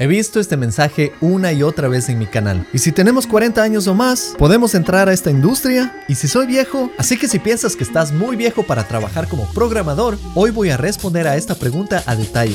He visto este mensaje una y otra vez en mi canal. Y si tenemos 40 años o más, podemos entrar a esta industria. Y si soy viejo, así que si piensas que estás muy viejo para trabajar como programador, hoy voy a responder a esta pregunta a detalle.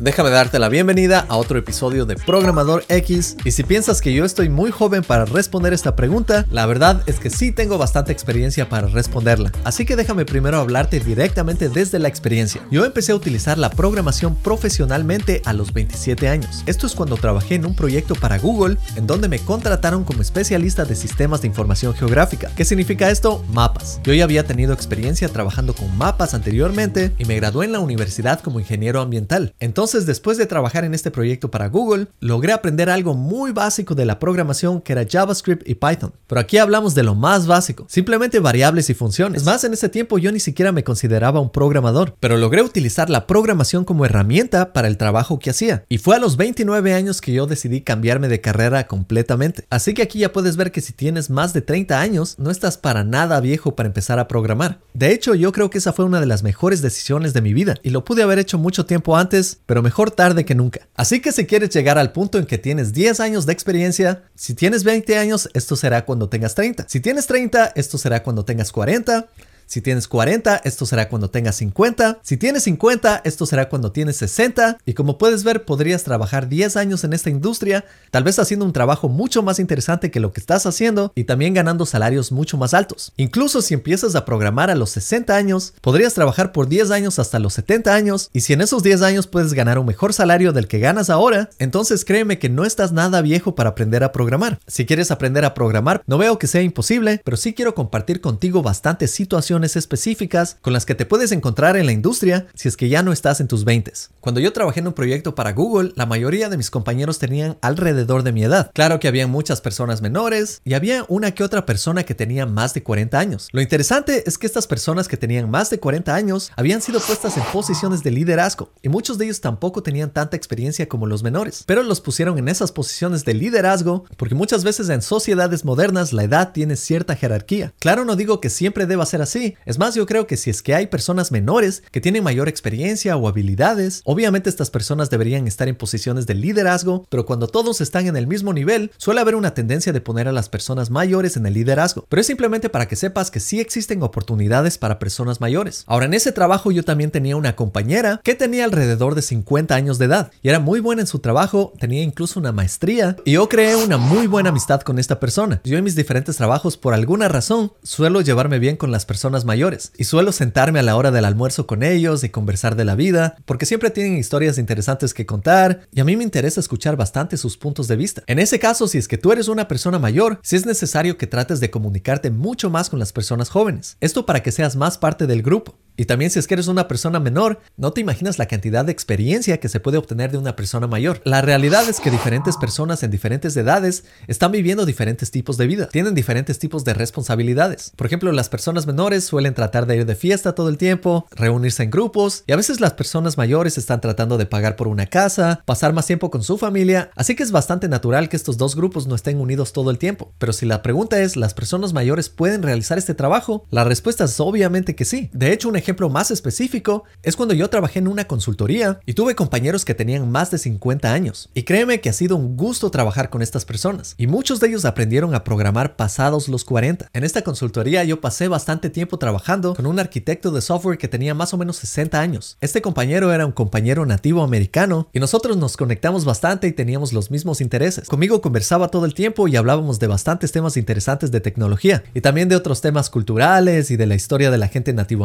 Déjame darte la bienvenida a otro episodio de Programador X y si piensas que yo estoy muy joven para responder esta pregunta, la verdad es que sí tengo bastante experiencia para responderla. Así que déjame primero hablarte directamente desde la experiencia. Yo empecé a utilizar la programación profesionalmente a los 27 años. Esto es cuando trabajé en un proyecto para Google en donde me contrataron como especialista de sistemas de información geográfica. ¿Qué significa esto? Mapas. Yo ya había tenido experiencia trabajando con mapas anteriormente y me gradué en la universidad como ingeniero ambiental. Entonces entonces, después de trabajar en este proyecto para Google, logré aprender algo muy básico de la programación que era JavaScript y Python. Pero aquí hablamos de lo más básico, simplemente variables y funciones. Más, en ese tiempo yo ni siquiera me consideraba un programador, pero logré utilizar la programación como herramienta para el trabajo que hacía. Y fue a los 29 años que yo decidí cambiarme de carrera completamente. Así que aquí ya puedes ver que si tienes más de 30 años, no estás para nada viejo para empezar a programar. De hecho, yo creo que esa fue una de las mejores decisiones de mi vida y lo pude haber hecho mucho tiempo antes, pero mejor tarde que nunca. Así que si quieres llegar al punto en que tienes 10 años de experiencia, si tienes 20 años, esto será cuando tengas 30. Si tienes 30, esto será cuando tengas 40. Si tienes 40, esto será cuando tengas 50. Si tienes 50, esto será cuando tienes 60. Y como puedes ver, podrías trabajar 10 años en esta industria, tal vez haciendo un trabajo mucho más interesante que lo que estás haciendo y también ganando salarios mucho más altos. Incluso si empiezas a programar a los 60 años, podrías trabajar por 10 años hasta los 70 años y si en esos 10 años puedes ganar un mejor salario del que ganas ahora, entonces créeme que no estás nada viejo para aprender a programar. Si quieres aprender a programar, no veo que sea imposible, pero sí quiero compartir contigo bastantes situaciones específicas con las que te puedes encontrar en la industria si es que ya no estás en tus 20. Cuando yo trabajé en un proyecto para Google, la mayoría de mis compañeros tenían alrededor de mi edad. Claro que había muchas personas menores y había una que otra persona que tenía más de 40 años. Lo interesante es que estas personas que tenían más de 40 años habían sido puestas en posiciones de liderazgo y muchos de ellos tampoco tenían tanta experiencia como los menores, pero los pusieron en esas posiciones de liderazgo porque muchas veces en sociedades modernas la edad tiene cierta jerarquía. Claro, no digo que siempre deba ser así, es más, yo creo que si es que hay personas menores que tienen mayor experiencia o habilidades, obviamente estas personas deberían estar en posiciones de liderazgo, pero cuando todos están en el mismo nivel, suele haber una tendencia de poner a las personas mayores en el liderazgo. Pero es simplemente para que sepas que sí existen oportunidades para personas mayores. Ahora, en ese trabajo yo también tenía una compañera que tenía alrededor de 50 años de edad y era muy buena en su trabajo, tenía incluso una maestría y yo creé una muy buena amistad con esta persona. Yo en mis diferentes trabajos, por alguna razón, suelo llevarme bien con las personas mayores y suelo sentarme a la hora del almuerzo con ellos y conversar de la vida, porque siempre tienen historias interesantes que contar y a mí me interesa escuchar bastante sus puntos de vista. En ese caso, si es que tú eres una persona mayor, si es necesario que trates de comunicarte mucho más con las personas jóvenes. Esto para que seas más parte del grupo. Y también si es que eres una persona menor, no te imaginas la cantidad de experiencia que se puede obtener de una persona mayor. La realidad es que diferentes personas en diferentes edades están viviendo diferentes tipos de vida, tienen diferentes tipos de responsabilidades. Por ejemplo, las personas menores suelen tratar de ir de fiesta todo el tiempo, reunirse en grupos, y a veces las personas mayores están tratando de pagar por una casa, pasar más tiempo con su familia, así que es bastante natural que estos dos grupos no estén unidos todo el tiempo. Pero si la pregunta es, ¿las personas mayores pueden realizar este trabajo? La respuesta es obviamente que sí. De hecho, ejemplo más específico es cuando yo trabajé en una consultoría y tuve compañeros que tenían más de 50 años. Y créeme que ha sido un gusto trabajar con estas personas. Y muchos de ellos aprendieron a programar pasados los 40. En esta consultoría yo pasé bastante tiempo trabajando con un arquitecto de software que tenía más o menos 60 años. Este compañero era un compañero nativo americano y nosotros nos conectamos bastante y teníamos los mismos intereses. Conmigo conversaba todo el tiempo y hablábamos de bastantes temas interesantes de tecnología y también de otros temas culturales y de la historia de la gente nativo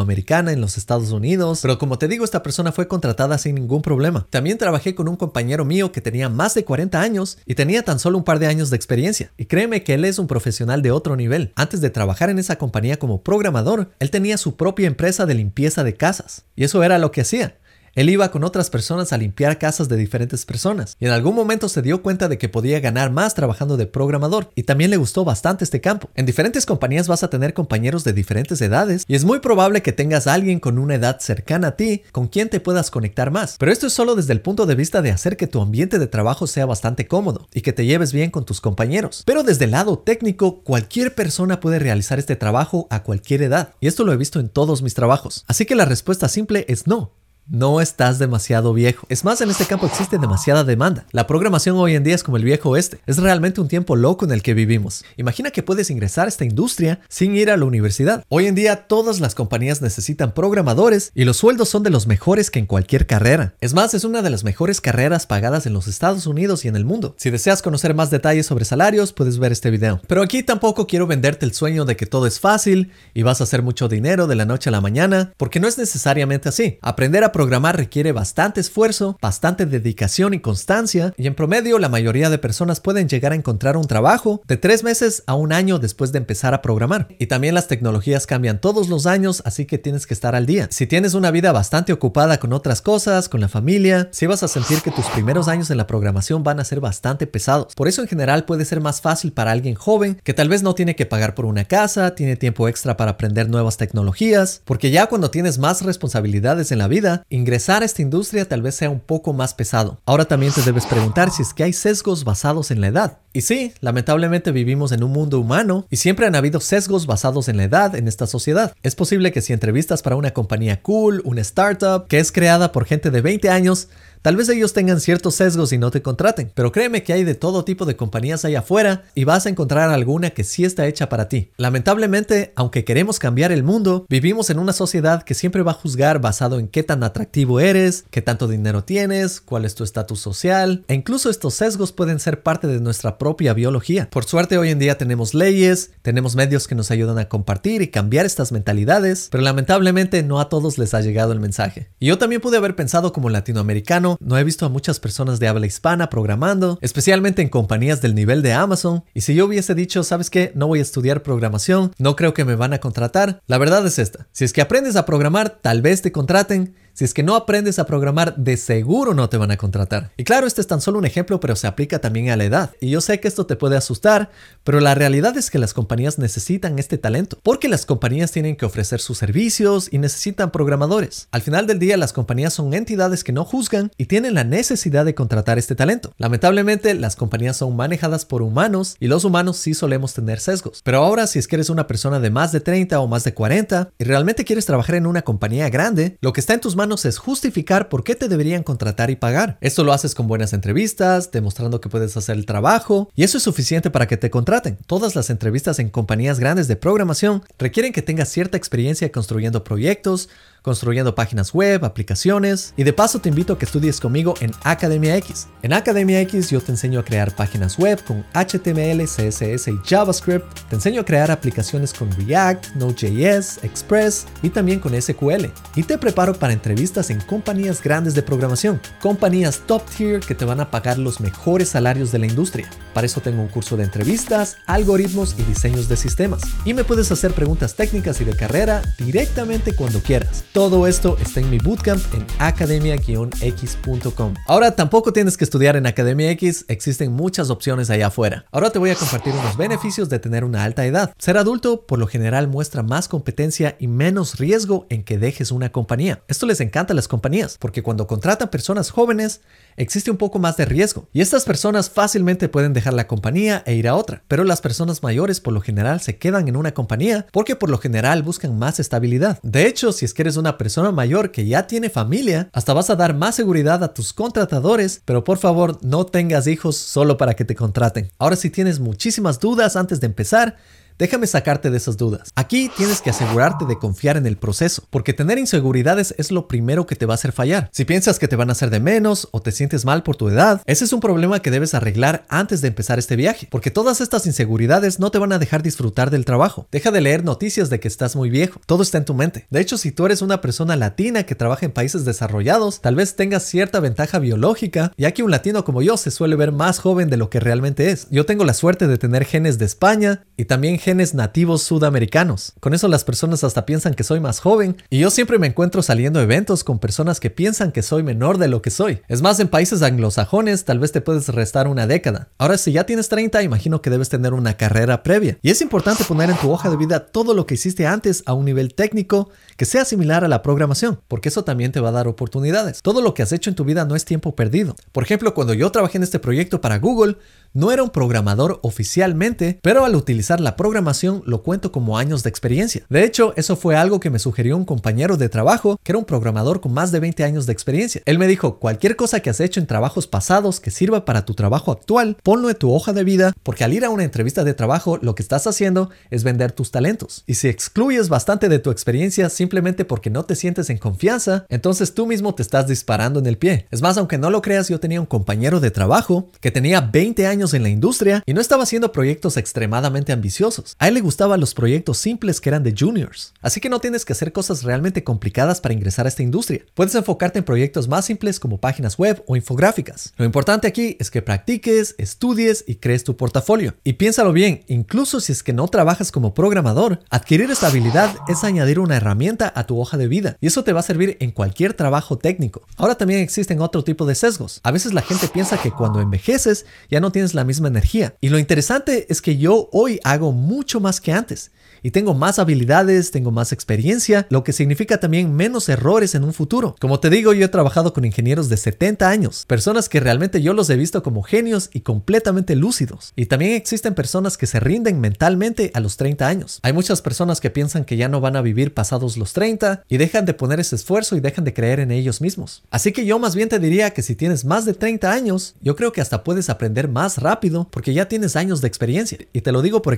en los Estados Unidos, pero como te digo, esta persona fue contratada sin ningún problema. También trabajé con un compañero mío que tenía más de 40 años y tenía tan solo un par de años de experiencia. Y créeme que él es un profesional de otro nivel. Antes de trabajar en esa compañía como programador, él tenía su propia empresa de limpieza de casas. Y eso era lo que hacía. Él iba con otras personas a limpiar casas de diferentes personas y en algún momento se dio cuenta de que podía ganar más trabajando de programador y también le gustó bastante este campo. En diferentes compañías vas a tener compañeros de diferentes edades y es muy probable que tengas a alguien con una edad cercana a ti con quien te puedas conectar más. Pero esto es solo desde el punto de vista de hacer que tu ambiente de trabajo sea bastante cómodo y que te lleves bien con tus compañeros. Pero desde el lado técnico, cualquier persona puede realizar este trabajo a cualquier edad y esto lo he visto en todos mis trabajos. Así que la respuesta simple es no. No estás demasiado viejo. Es más, en este campo existe demasiada demanda. La programación hoy en día es como el viejo oeste. Es realmente un tiempo loco en el que vivimos. Imagina que puedes ingresar a esta industria sin ir a la universidad. Hoy en día todas las compañías necesitan programadores y los sueldos son de los mejores que en cualquier carrera. Es más, es una de las mejores carreras pagadas en los Estados Unidos y en el mundo. Si deseas conocer más detalles sobre salarios, puedes ver este video. Pero aquí tampoco quiero venderte el sueño de que todo es fácil y vas a hacer mucho dinero de la noche a la mañana, porque no es necesariamente así. Aprender a programar requiere bastante esfuerzo, bastante dedicación y constancia, y en promedio la mayoría de personas pueden llegar a encontrar un trabajo de tres meses a un año después de empezar a programar. Y también las tecnologías cambian todos los años, así que tienes que estar al día. Si tienes una vida bastante ocupada con otras cosas, con la familia, si vas a sentir que tus primeros años en la programación van a ser bastante pesados. Por eso en general puede ser más fácil para alguien joven que tal vez no tiene que pagar por una casa, tiene tiempo extra para aprender nuevas tecnologías, porque ya cuando tienes más responsabilidades en la vida, ingresar a esta industria tal vez sea un poco más pesado. Ahora también te debes preguntar si es que hay sesgos basados en la edad. Y sí, lamentablemente vivimos en un mundo humano y siempre han habido sesgos basados en la edad en esta sociedad. Es posible que si entrevistas para una compañía cool, una startup que es creada por gente de 20 años, Tal vez ellos tengan ciertos sesgos y no te contraten, pero créeme que hay de todo tipo de compañías ahí afuera y vas a encontrar alguna que sí está hecha para ti. Lamentablemente, aunque queremos cambiar el mundo, vivimos en una sociedad que siempre va a juzgar basado en qué tan atractivo eres, qué tanto dinero tienes, cuál es tu estatus social, e incluso estos sesgos pueden ser parte de nuestra propia biología. Por suerte hoy en día tenemos leyes, tenemos medios que nos ayudan a compartir y cambiar estas mentalidades, pero lamentablemente no a todos les ha llegado el mensaje. Y yo también pude haber pensado como latinoamericano, no he visto a muchas personas de habla hispana programando, especialmente en compañías del nivel de Amazon. Y si yo hubiese dicho, ¿sabes qué? No voy a estudiar programación, no creo que me van a contratar. La verdad es esta. Si es que aprendes a programar, tal vez te contraten. Si es que no aprendes a programar, de seguro no te van a contratar. Y claro, este es tan solo un ejemplo, pero se aplica también a la edad. Y yo sé que esto te puede asustar, pero la realidad es que las compañías necesitan este talento, porque las compañías tienen que ofrecer sus servicios y necesitan programadores. Al final del día, las compañías son entidades que no juzgan y tienen la necesidad de contratar este talento. Lamentablemente, las compañías son manejadas por humanos y los humanos sí solemos tener sesgos. Pero ahora, si es que eres una persona de más de 30 o más de 40 y realmente quieres trabajar en una compañía grande, lo que está en tus manos es justificar por qué te deberían contratar y pagar. Esto lo haces con buenas entrevistas, demostrando que puedes hacer el trabajo, y eso es suficiente para que te contraten. Todas las entrevistas en compañías grandes de programación requieren que tengas cierta experiencia construyendo proyectos, construyendo páginas web, aplicaciones y de paso te invito a que estudies conmigo en Academia X. En Academia X yo te enseño a crear páginas web con HTML, CSS y JavaScript, te enseño a crear aplicaciones con React, Node.js, Express y también con SQL y te preparo para entrevistas en compañías grandes de programación, compañías top tier que te van a pagar los mejores salarios de la industria. Para eso tengo un curso de entrevistas, algoritmos y diseños de sistemas y me puedes hacer preguntas técnicas y de carrera directamente cuando quieras. Todo esto está en mi bootcamp en academia-x.com. Ahora tampoco tienes que estudiar en Academia X, existen muchas opciones allá afuera. Ahora te voy a compartir unos beneficios de tener una alta edad. Ser adulto por lo general muestra más competencia y menos riesgo en que dejes una compañía. Esto les encanta a las compañías, porque cuando contratan personas jóvenes, existe un poco más de riesgo. Y estas personas fácilmente pueden dejar la compañía e ir a otra. Pero las personas mayores por lo general se quedan en una compañía porque por lo general buscan más estabilidad. De hecho, si es que eres un una persona mayor que ya tiene familia, hasta vas a dar más seguridad a tus contratadores, pero por favor no tengas hijos solo para que te contraten. Ahora si tienes muchísimas dudas antes de empezar, Déjame sacarte de esas dudas. Aquí tienes que asegurarte de confiar en el proceso, porque tener inseguridades es lo primero que te va a hacer fallar. Si piensas que te van a hacer de menos o te sientes mal por tu edad, ese es un problema que debes arreglar antes de empezar este viaje, porque todas estas inseguridades no te van a dejar disfrutar del trabajo. Deja de leer noticias de que estás muy viejo, todo está en tu mente. De hecho, si tú eres una persona latina que trabaja en países desarrollados, tal vez tengas cierta ventaja biológica, ya que un latino como yo se suele ver más joven de lo que realmente es. Yo tengo la suerte de tener genes de España y también genes nativos sudamericanos. Con eso las personas hasta piensan que soy más joven y yo siempre me encuentro saliendo a eventos con personas que piensan que soy menor de lo que soy. Es más, en países anglosajones tal vez te puedes restar una década. Ahora, si ya tienes 30, imagino que debes tener una carrera previa. Y es importante poner en tu hoja de vida todo lo que hiciste antes a un nivel técnico que sea similar a la programación, porque eso también te va a dar oportunidades. Todo lo que has hecho en tu vida no es tiempo perdido. Por ejemplo, cuando yo trabajé en este proyecto para Google, no era un programador oficialmente, pero al utilizar la programación programación lo cuento como años de experiencia. De hecho, eso fue algo que me sugirió un compañero de trabajo que era un programador con más de 20 años de experiencia. Él me dijo, cualquier cosa que has hecho en trabajos pasados que sirva para tu trabajo actual, ponlo en tu hoja de vida, porque al ir a una entrevista de trabajo lo que estás haciendo es vender tus talentos. Y si excluyes bastante de tu experiencia simplemente porque no te sientes en confianza, entonces tú mismo te estás disparando en el pie. Es más, aunque no lo creas, yo tenía un compañero de trabajo que tenía 20 años en la industria y no estaba haciendo proyectos extremadamente ambiciosos. A él le gustaban los proyectos simples que eran de juniors. Así que no tienes que hacer cosas realmente complicadas para ingresar a esta industria. Puedes enfocarte en proyectos más simples como páginas web o infográficas. Lo importante aquí es que practiques, estudies y crees tu portafolio. Y piénsalo bien, incluso si es que no trabajas como programador, adquirir esta habilidad es añadir una herramienta a tu hoja de vida y eso te va a servir en cualquier trabajo técnico. Ahora también existen otro tipo de sesgos. A veces la gente piensa que cuando envejeces ya no tienes la misma energía. Y lo interesante es que yo hoy hago mucho más que antes y tengo más habilidades, tengo más experiencia, lo que significa también menos errores en un futuro. Como te digo, yo he trabajado con ingenieros de 70 años, personas que realmente yo los he visto como genios y completamente lúcidos. Y también existen personas que se rinden mentalmente a los 30 años. Hay muchas personas que piensan que ya no van a vivir pasados los 30 y dejan de poner ese esfuerzo y dejan de creer en ellos mismos. Así que yo más bien te diría que si tienes más de 30 años, yo creo que hasta puedes aprender más rápido porque ya tienes años de experiencia. Y te lo digo por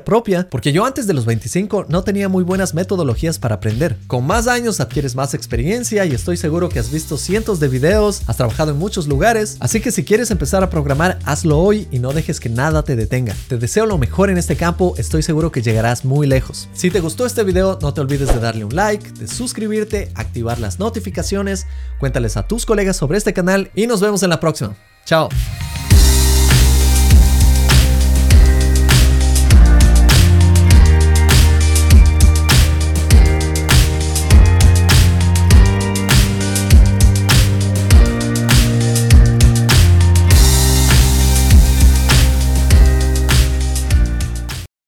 propia, porque yo antes de los 25 no tenía muy buenas metodologías para aprender. Con más años adquieres más experiencia y estoy seguro que has visto cientos de videos, has trabajado en muchos lugares, así que si quieres empezar a programar, hazlo hoy y no dejes que nada te detenga. Te deseo lo mejor en este campo, estoy seguro que llegarás muy lejos. Si te gustó este video, no te olvides de darle un like, de suscribirte, activar las notificaciones, cuéntales a tus colegas sobre este canal y nos vemos en la próxima. Chao.